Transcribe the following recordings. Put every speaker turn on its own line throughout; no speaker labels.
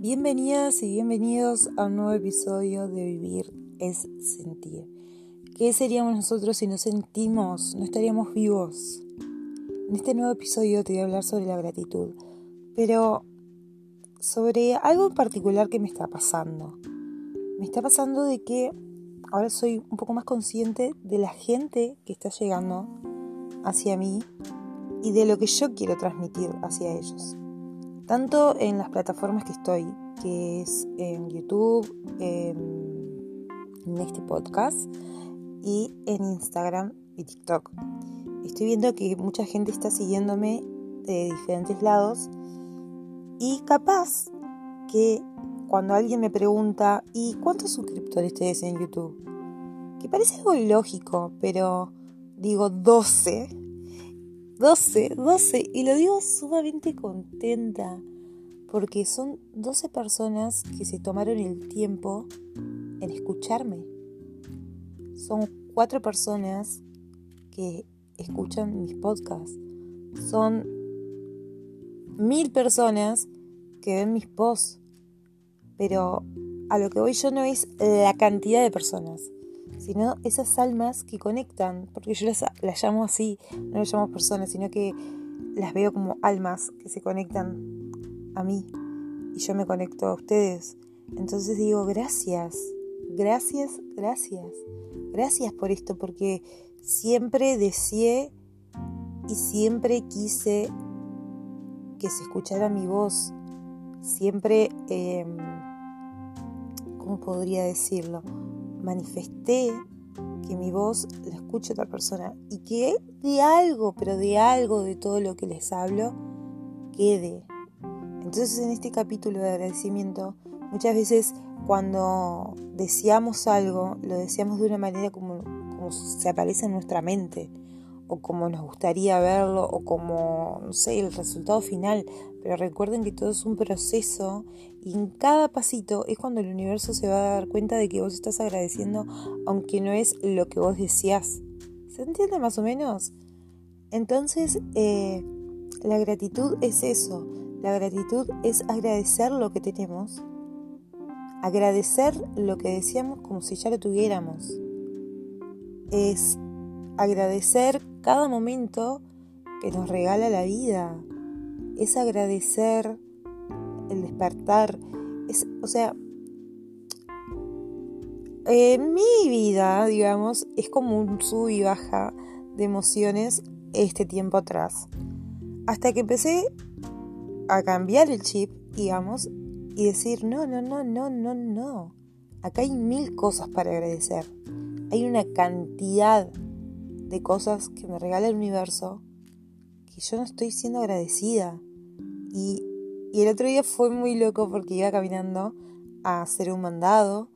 Bienvenidas y bienvenidos a un nuevo episodio de Vivir es Sentir. ¿Qué seríamos nosotros si no sentimos? No estaríamos vivos. En este nuevo episodio te voy a hablar sobre la gratitud, pero sobre algo en particular que me está pasando. Me está pasando de que ahora soy un poco más consciente de la gente que está llegando hacia mí y de lo que yo quiero transmitir hacia ellos. Tanto en las plataformas que estoy, que es en YouTube, en este podcast y en Instagram y TikTok. Estoy viendo que mucha gente está siguiéndome de diferentes lados y capaz que cuando alguien me pregunta, ¿y cuántos suscriptores tienes en YouTube? Que parece algo lógico, pero digo 12 12, 12. Y lo digo sumamente contenta. Porque son 12 personas que se tomaron el tiempo en escucharme. Son 4 personas que escuchan mis podcasts. Son mil personas que ven mis posts. Pero a lo que voy yo no es la cantidad de personas sino esas almas que conectan, porque yo las, llamo así, no las llamo personas, sino que las veo como almas que se conectan a mí y yo me conecto a ustedes. Entonces digo, gracias, gracias, gracias, gracias por esto, porque siempre deseé y siempre quise que se escuchara mi voz, siempre, em, ¿cómo podría decirlo? Manifesté que mi voz la escuche otra persona y que de algo, pero de algo de todo lo que les hablo, quede. Entonces en este capítulo de agradecimiento, muchas veces cuando deseamos algo, lo deseamos de una manera como, como se aparece en nuestra mente o como nos gustaría verlo o como, no sé, el resultado final. Pero recuerden que todo es un proceso y en cada pasito es cuando el universo se va a dar cuenta de que vos estás agradeciendo aunque no es lo que vos decías. ¿Se entiende más o menos? Entonces, eh, la gratitud es eso. La gratitud es agradecer lo que tenemos. Agradecer lo que decíamos como si ya lo tuviéramos. Es agradecer cada momento que nos regala la vida. Es agradecer el despertar. Es, o sea, en mi vida, digamos, es como un sub y baja de emociones este tiempo atrás. Hasta que empecé a cambiar el chip, digamos, y decir, no, no, no, no, no, no. Acá hay mil cosas para agradecer. Hay una cantidad de cosas que me regala el universo que yo no estoy siendo agradecida. Y, el otro día fue muy loco porque iba caminando a hacer un mandado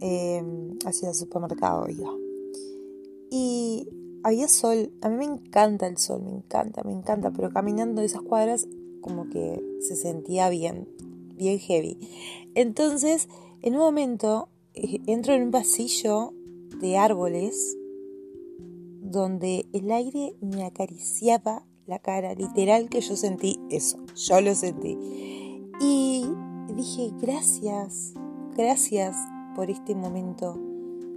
em, hacia el supermercado. Y había sol, a mí me encanta el sol, me encanta, me encanta, pero caminando esas cuadras como que se sentía bien, bien heavy. Entonces, en un momento, eh, entro en un pasillo de árboles donde el aire me acariciaba la cara, literal que yo sentí eso, yo lo sentí. Y dije, gracias, gracias por este momento,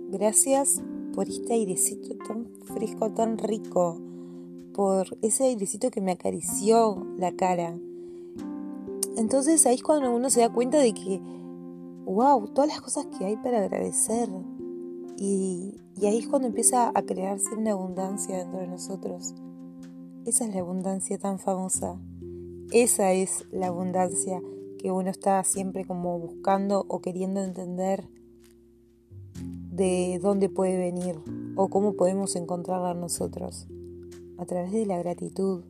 gracias por este airecito tan fresco, tan rico, por ese airecito que me acarició la cara. Entonces ahí es cuando uno se da cuenta de que, wow, todas las cosas que hay para agradecer, y, ahí es cuando empieza a crearse una abundancia dentro de nosotros. Esa es la abundancia tan famosa. Esa es la abundancia que uno está siempre como buscando o queriendo entender de dónde puede venir o cómo podemos encontrarla nosotros. A través de la gratitud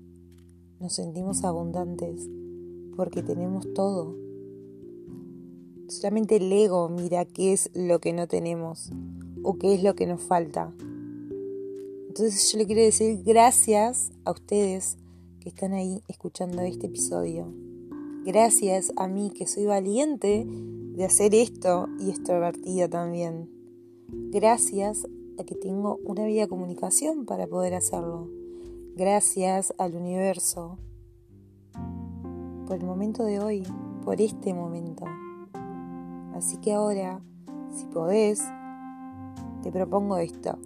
nos sentimos abundantes porque tenemos todo. Solamente el ego mira qué es lo que no tenemos o qué es lo que nos falta. Entonces yo le quiero decir gracias a ustedes que están ahí escuchando este episodio. Gracias a mí que soy valiente de hacer esto y extrovertida también. Gracias a que tengo una vida de comunicación para poder hacerlo. Gracias al universo por el momento de hoy, por este momento. Así que ahora, si podés, te propongo esto.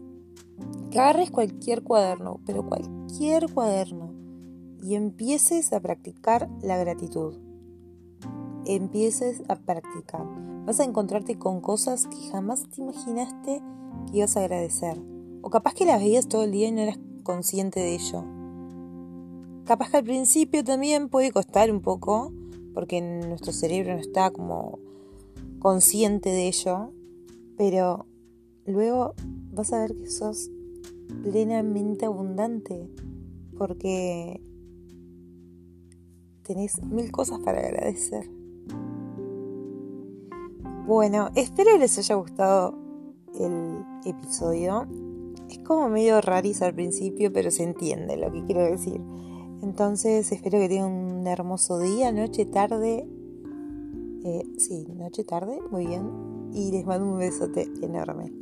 Agarres cualquier cuaderno, pero cualquier cuaderno, y empieces a practicar la gratitud. Empieces a practicar. Vas a encontrarte con cosas que jamás te imaginaste que ibas a agradecer. O capaz que las veías todo el día y no eras consciente de ello. Capaz que al principio también puede costar un poco, porque nuestro cerebro no está como consciente de ello, pero luego vas a ver que sos plenamente abundante, porque tenés mil cosas para agradecer. Bueno, espero les haya gustado el episodio. Es como medio rariz al principio, pero se entiende lo que quiero decir. Entonces espero que tengan un hermoso día, noche, tarde. Eh, sí, noche, tarde, muy bien. Y les mando un besote enorme.